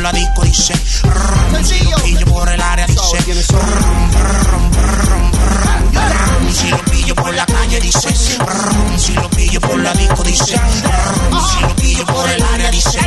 la disco dice Si lo por el área dice Si lo pillo por la calle dice Si lo pillo por la disco dice Si lo pillo por el área dice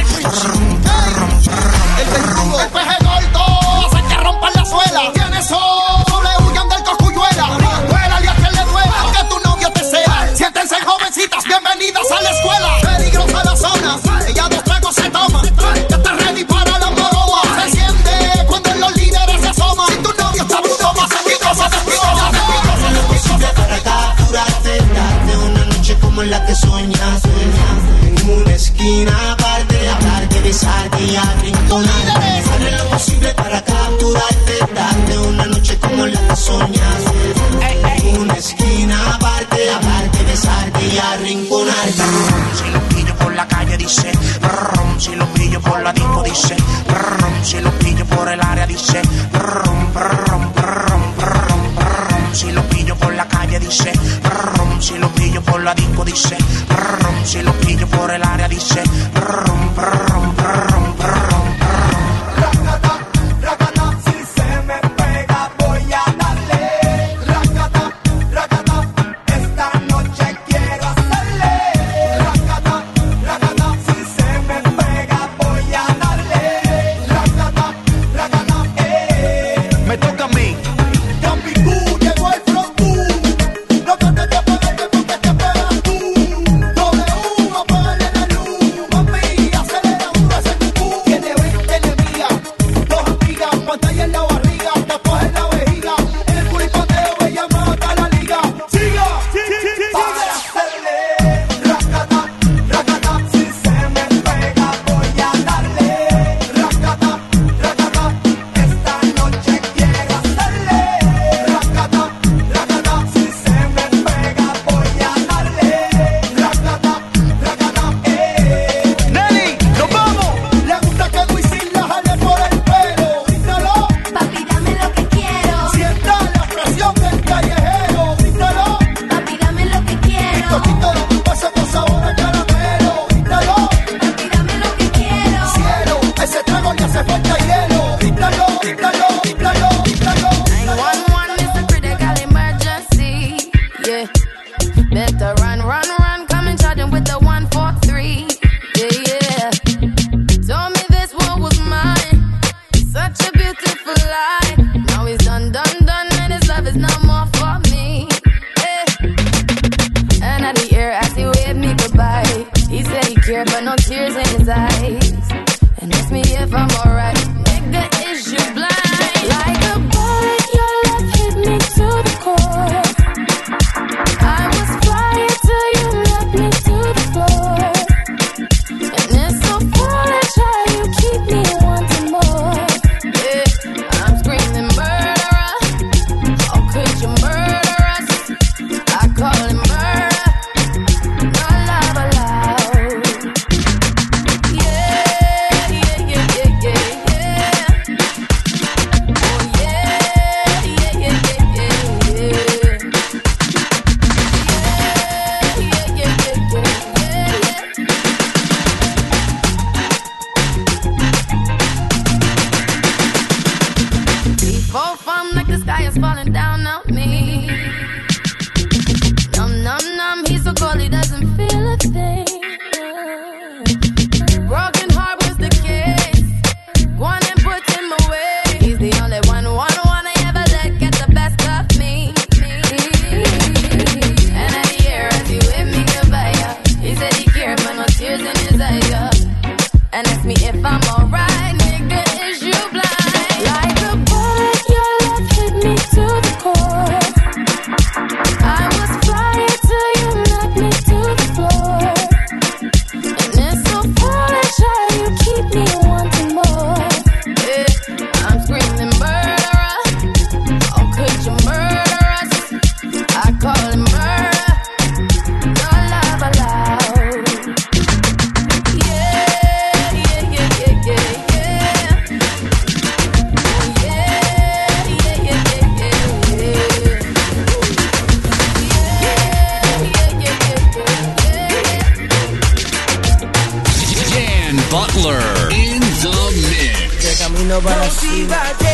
Viva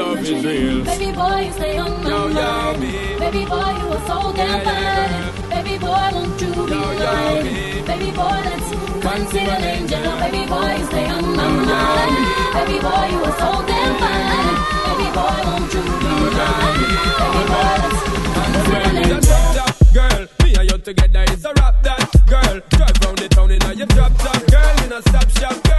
love is real. Baby boy, you stay on my yo, mind. Yo, baby boy, you are so damn fine. Baby boy, won't you be yo, mine? Baby boy, let's conceive an angel. Baby boy, you stay on my mind. Baby boy, you are so damn fine. Baby boy, won't you be mine? Baby boy, let's conceive an angel. Girl, me and you together is a rap that girl. Drive round the town in a your drop top girl in a stop shop.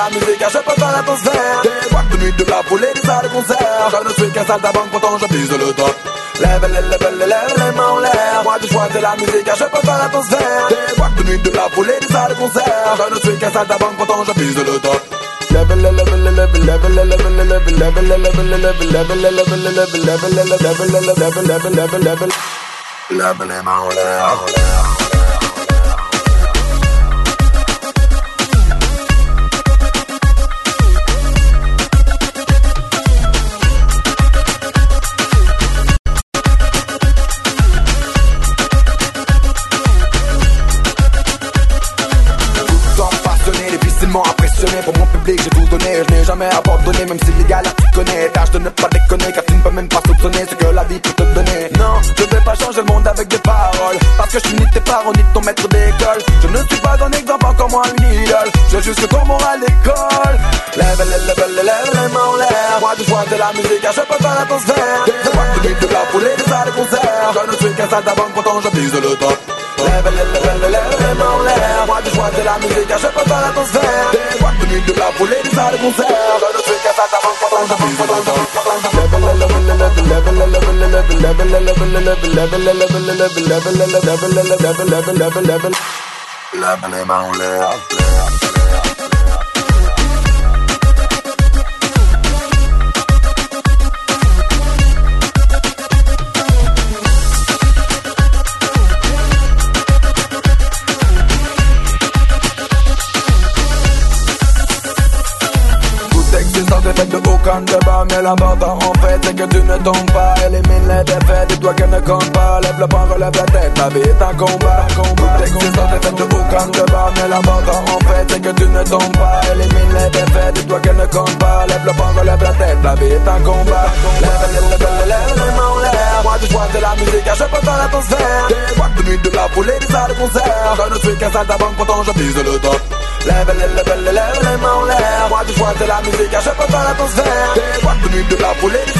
la musique, je peux faire attention. Des boîtes de nuit, de la poulet, des salles de concert. Je ne suis qu'un sale d'avant, pourtant je vise le top. Lève les, lève les, lève les mains en l'air. Moi, je choisis la musique, je peux faire attention. Des boîtes de nuit, de la poulet, des salles de concert. Je ne suis qu'un sale d'avant, pourtant je vise le top. Lève les, lève les, lève les, lève les, lève les, lève les, lève les, lève les, lève les, lève les, lève les, lève les, lève les, lève les, lève les. abonné, même si les gars là tu connais. Tâche de ne pas déconner, car tu ne peux même pas soupçonner ce que la vie peut te donner. Non, je vais pas changer le monde avec des paroles. Parce que je suis ni tes parents, ni ton maître d'école. Je ne suis pas un exemple, encore moins une idole. J'ai juste qu'on à l'école. Lève, lève, lève, lève, les mains en l'air. Moi, je vois de la musique, car je peux faire l'atmosphère. Des boîtes de geeks, de la foulée, des salles de concert. Je ne suis qu'un sale d'avant, pourtant je vise le top. Lève, lève, lève, lève, les mains en l'air. Moi, je vois de la musique, car je peux faire l'atmosphère. Des boîtes de geeks, de la foulée, des salles de concert. Wakanda caramel à baba de Mais en fait c'est que tu ne tombes pas Élimine les défaites, dis-toi qu'elle ne compte pas Lève le poing, relève la tête, la vie est un combat Toute existence est faite de aucun débat Mais l'important en fait c'est que tu ne tombes pas Élimine les défaites, dis-toi qu'elle ne compte pas Lève le poing, relève la tête, la vie est un combat Lève, les mains en l'air Moi du choix de la musique, je peux dans l'atmosphère Des boîtes de nuit, de la foule et des salles de concert Je ne suis qu'un saltimbanque, pourtant je vise le top Lève, lève, lève, lève les mains en l'air Moi du choix de la musique, je dans de de la foule et des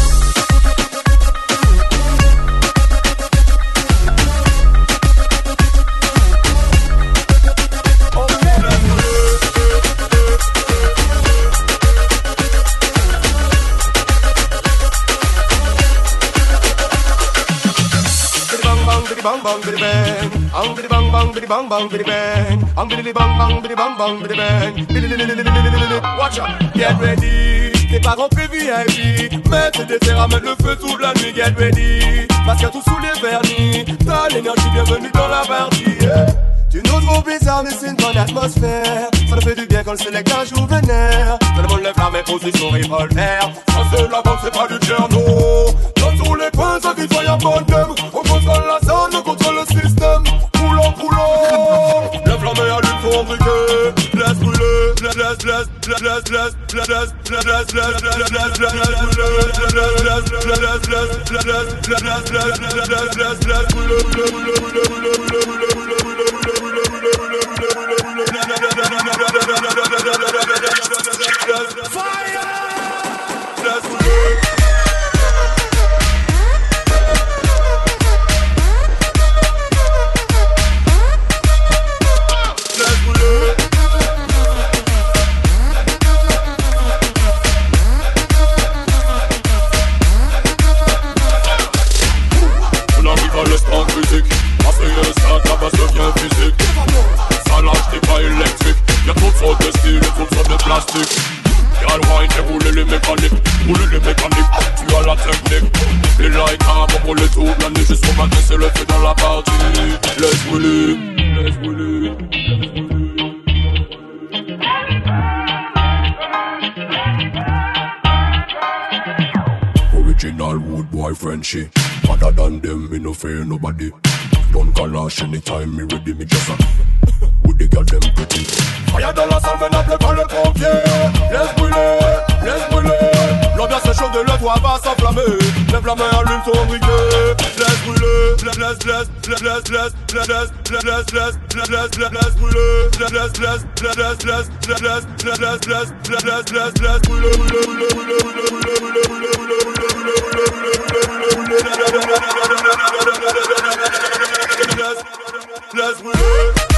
bidi bang bang bang. Ang bang bang bang bang bang. Ang bang bang bang bang bang. Watch out, get ready. Tes parents prévus VIP, mettre des terres, mettre le feu toute la nuit. Get ready, parce que tout sous les vernis. T'as l'énergie bienvenue dans la partie. Yeah. Tu nous trouves bizarre, mais c'est une bonne atmosphère. Ça nous fait du bien quand le select un jour vénère. Tout le monde lève la main, pose son revolver. Ça c'est la c'est pas du Tcherno. Tous les dame. On contrôle la zone, on contrôle le système. Coulant. Lève la allume ton briquet. Laisse brûler. Laisse, laisse, laisse, laisse, laisse, laisse, laisse, laisse, laisse, laisse, laisse, laisse, laisse, laisse, laisse, laisse, laisse, toutes sortes de plastiques Y'a le wine et rouler les mécaniques Rouler les mécaniques, tu technique à Original wood boy Frenchy Other than them, me no fear nobody. Don't calash anytime me ready, me just a Them pretty Fire dans la salle, pas le pompier Laisse brûler, laisse brûler L'ambiance est chaude, le toit va s'enflammer Lève la main, allume ton briquet Laisse brûler, laisse, laisse, laisse, laisse, laisse, laisse, laisse, laisse, laisse, laisse, laisse, laisse, brûler Laisse, laisse, laisse, laisse, laisse, laisse, laisse, laisse, laisse, laisse, laisse, laisse, laisse, laisse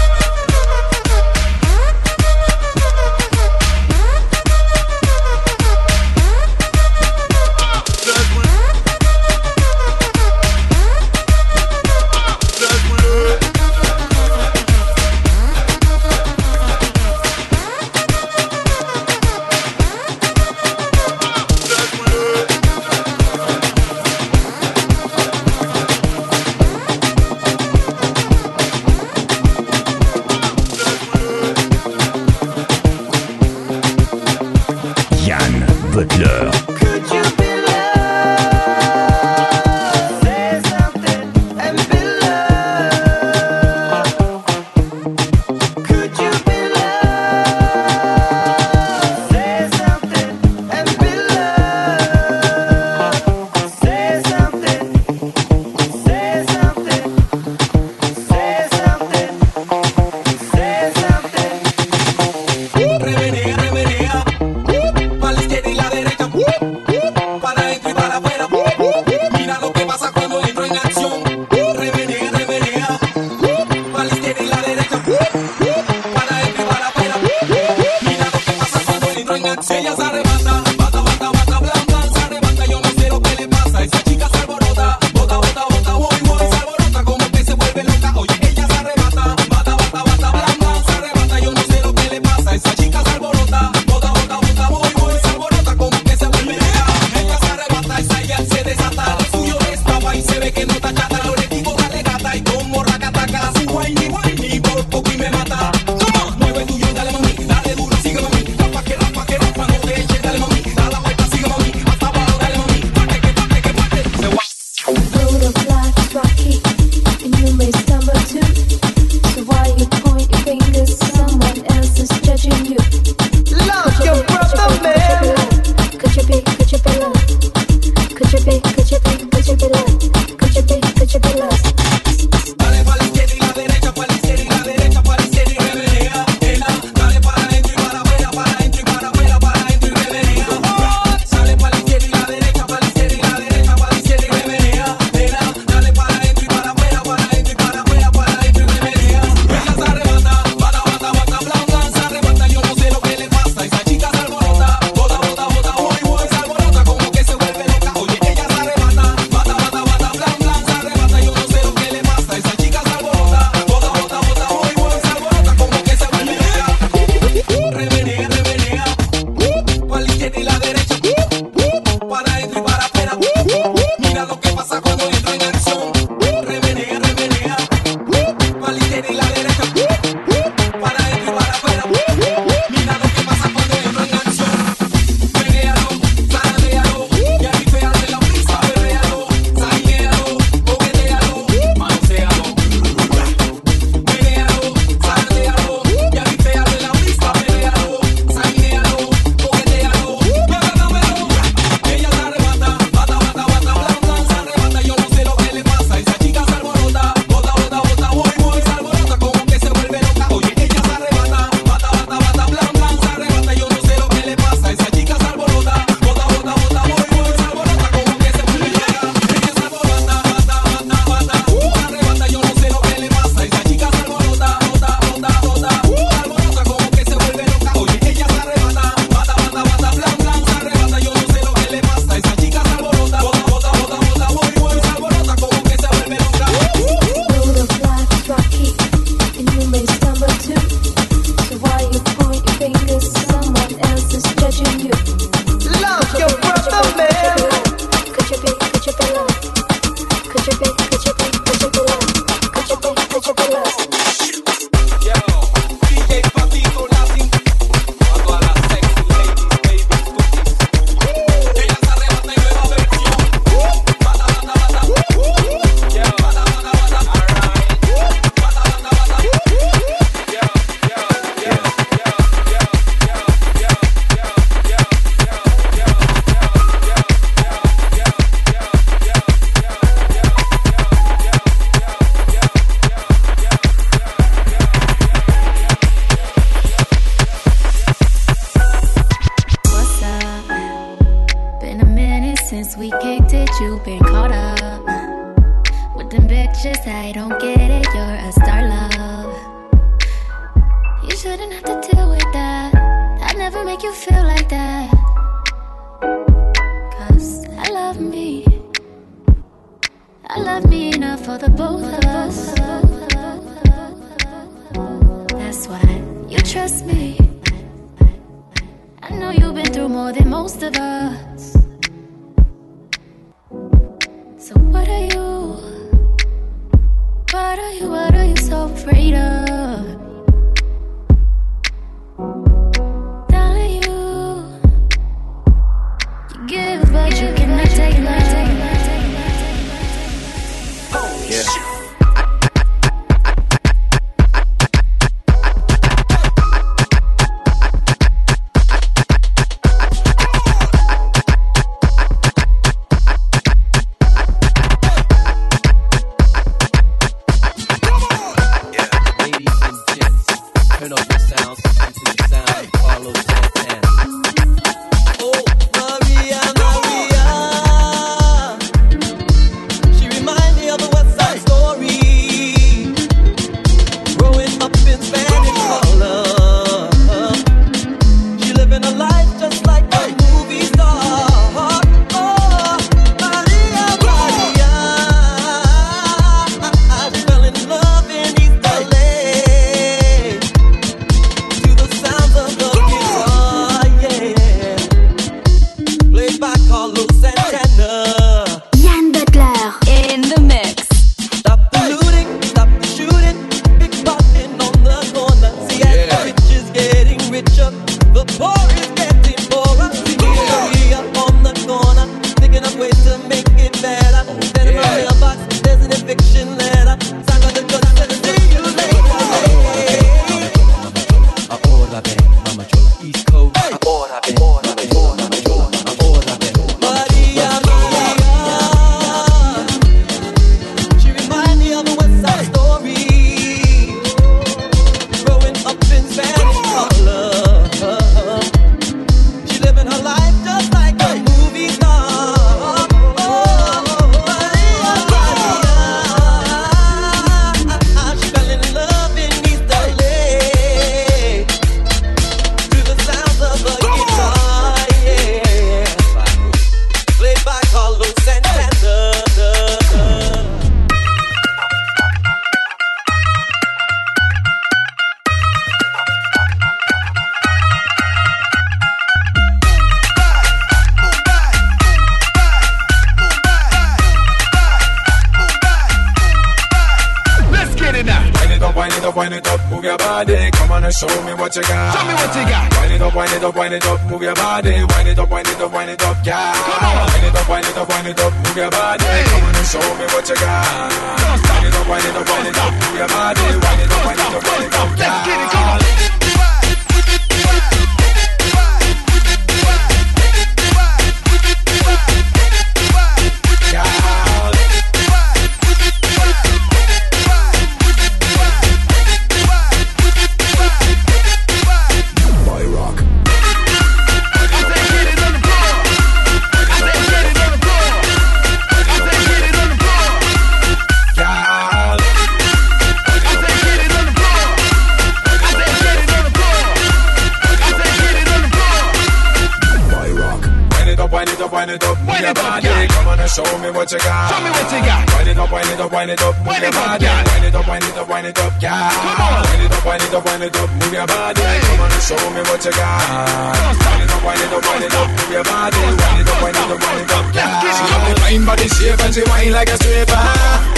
wind it up, body. Come on and show me what you got. Show me what you got. Wind it up, wind it up, wind it up, move your body. Wind it up, wind it up, wind it up, yeah. Come on. Wind it up, wind it up, wind it up, move your body. Come on and show me what you got. Wind it up, wind it up, wind it up, move your body. Wind it up, wind it up, wind it up, have the fine body shape and she whine like a stripper.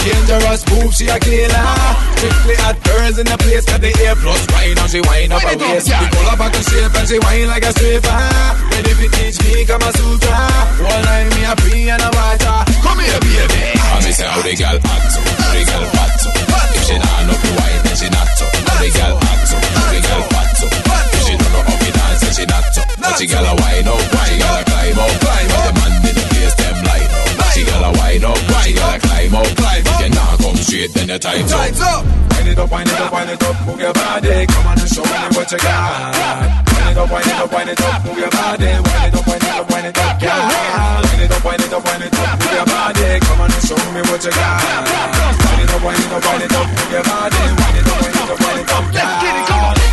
Dangerous move, she a killer. Strictly hot girls in the place got the A plus wine and she whine up her waist. The color back shape and she whine like a stripper. Ready to teach me Kama Sutra. All night me a pee and a water. Come here, baby. And me say how the girl act so, how the girl fat so. If she not know the wine, then she not so. How the girl act so, how the girl fat so. If she don't know how to dance, then she not so. But she gotta wind up, she gotta climb up, climb up. The man in the place them line up. She gotta wind up, she gotta climb up, climb up. If you not come straight, then you tight up. Tight up. Wind it up, wind it up, wind it up, move your body. Come on and show me what you got. Wind it up, wind it up, wind it up, move your body. Wind it up, wind it up, wind it up, yeah. Wind it up, wind it up, wind it up, move your body. Come on and show me what you got. Wind it up, wind it up, wind it up, move your body. Wind it up, wind it up, wind it up, yeah. Get it, come on.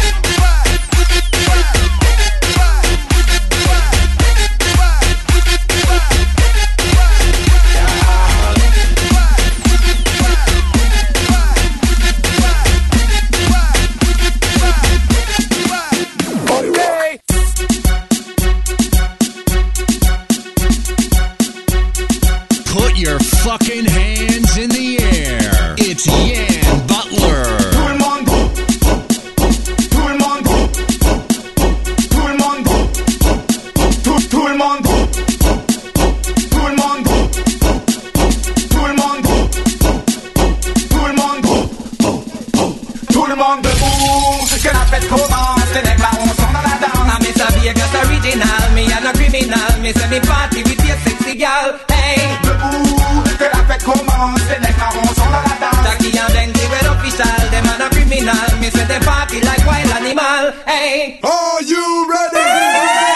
criminal, me a no criminal. Me say me party with your sexy gal. Hey. the que la fête commence, les marrons sont dans la danse. Jackie and Ben, they were official. Them a criminal. Me say they party like wild animal. Hey. Are you ready? Hey.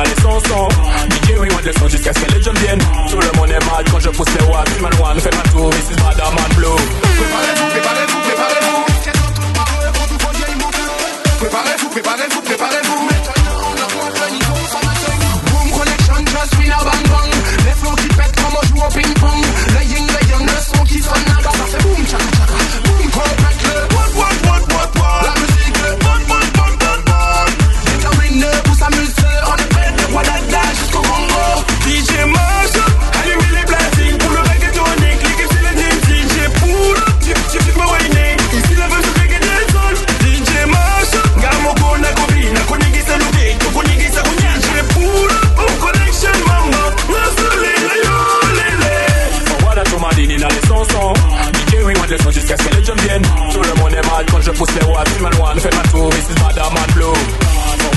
a les chansons. Mickey, oui, on descend jusqu'à ce que les jeunes viennent. Tout le monde est mal quand je pousse les watts. Man one, fais ma tour, Mrs. Madame, man blue. man fait la touriste, Madame Blue.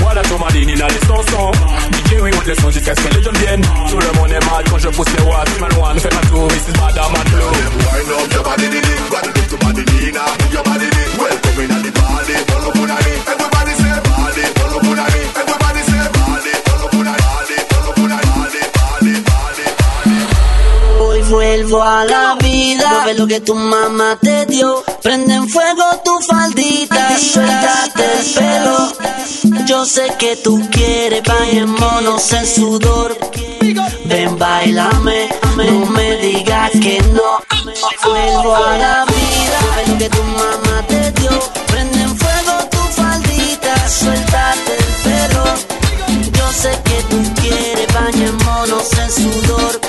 Voilà ton madine, il a les. DJ, oui, son jusqu'à ce que les viennent. Tout le monde mal quand je pousse les watts. Man, one la touriste, Madame and Blue. Up your body, to body, Nina? Your body, Welcome Hoy vuelvo a la vida. Lo que tu mamá te dio fuego tu faldita, suéltate el pelo. Yo sé que tú quieres bañémonos en sudor. Ven, bailame, no me digas que no. Vuelvo a la vida, lo que tu mamá te dio. Prende en fuego tu faldita, suéltate el pelo. Yo sé que tú quieres bañémonos en sudor.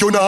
you not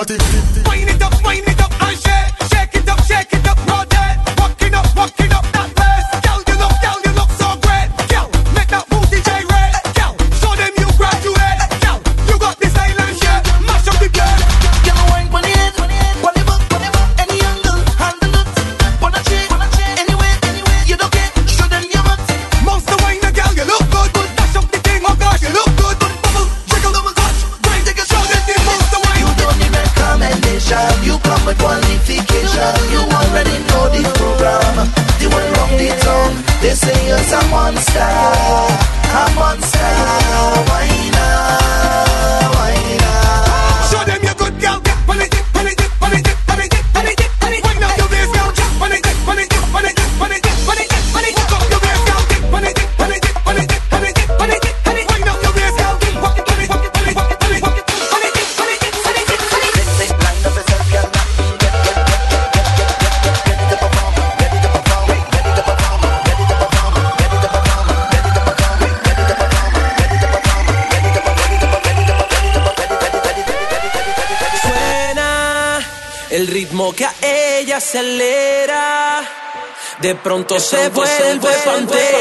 pronto se vuelve pantera.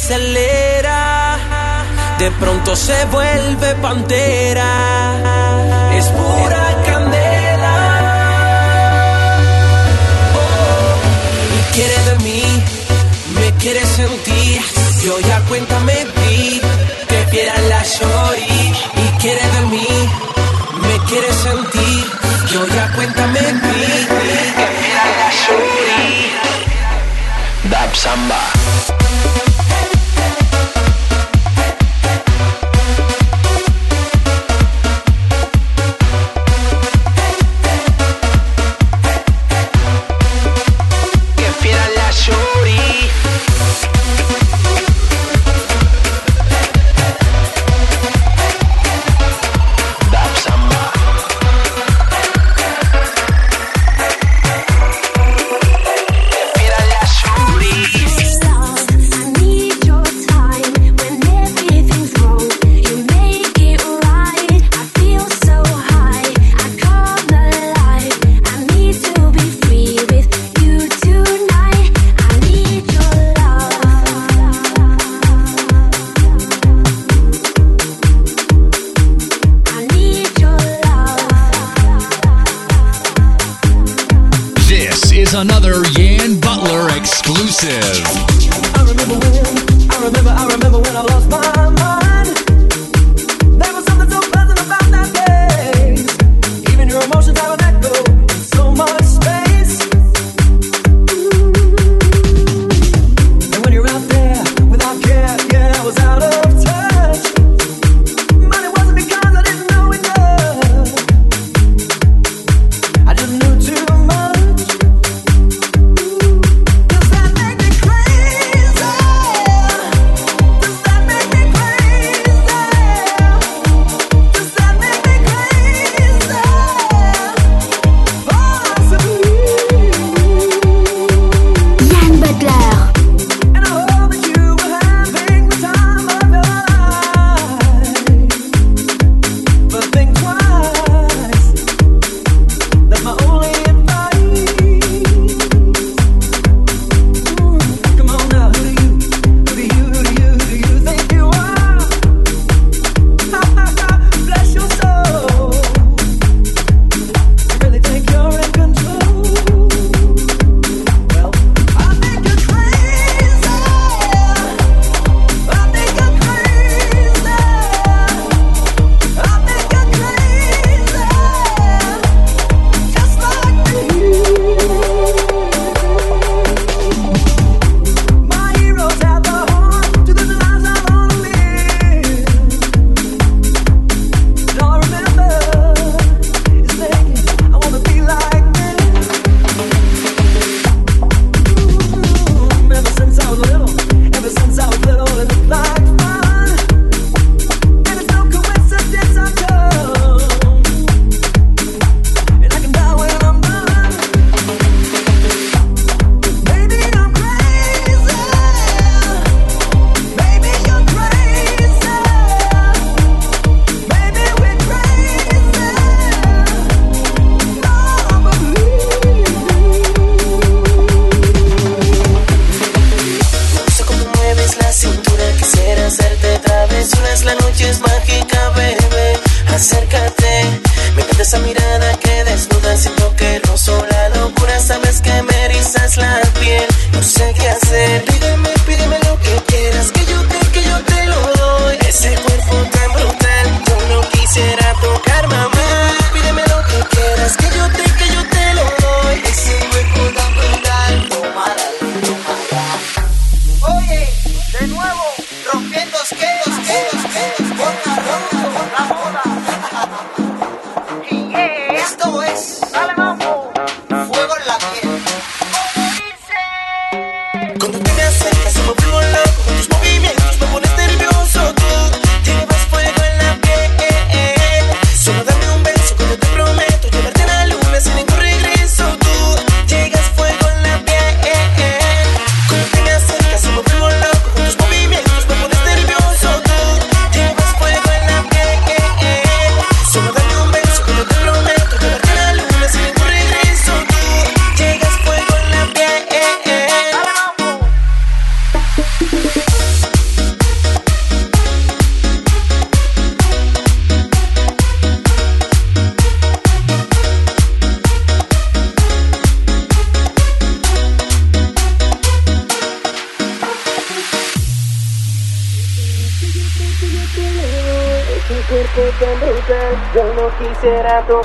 acelera, de pronto se vuelve pantera. Es pura candela. Oh, quiere de mí, me quiere sentir. Yo ya cuenta me di que quiera la shorty y quiere de mí, me quiere sentir. Yo ya cuenta me di que quiera la shorty. Dab Samba.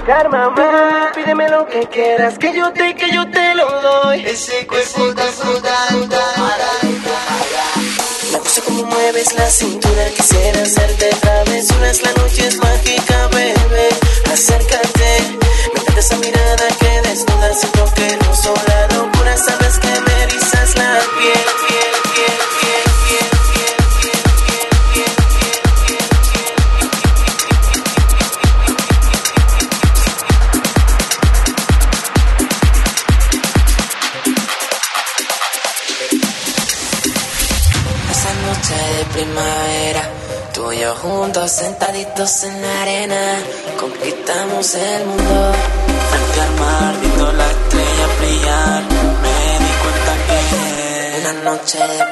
buscar, mamá. Pídeme lo que quieras, que yo te, que yo te lo doy. Ese cuerpo tan, tan, tan, Me gusta cómo mueves la cintura noche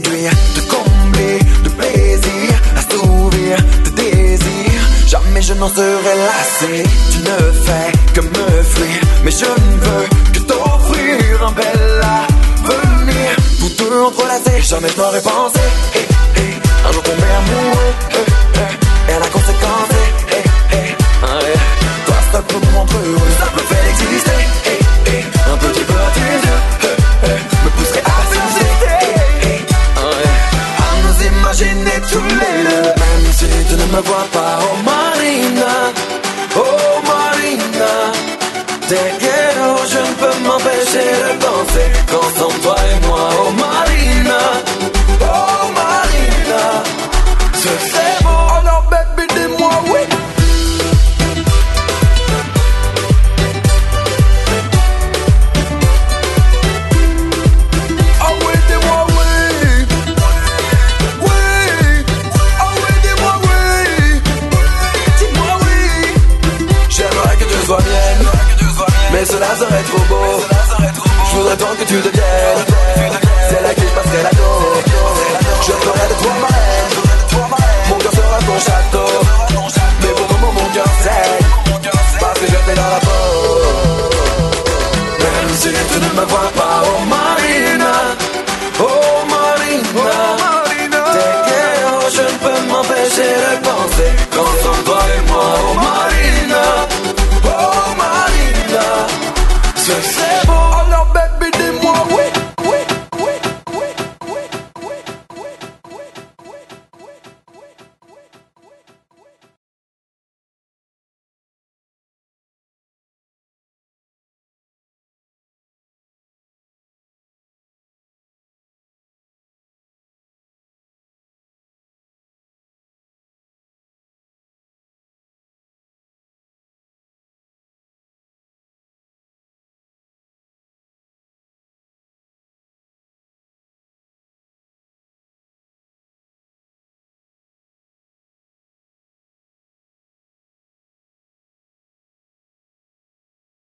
de combler de plaisir, assouvir de désir. Jamais je n'en serai lassé. Tu ne fais que me fuir, mais je ne veux que t'offrir un bel avenir. pour te entrelacés, jamais je n'aurais pensé. Hey, hey, un jour tomber amoureux, eh, hey, eh, et la conséquence, toi seul peut me rendre heureux, ça peut exister. água through the day.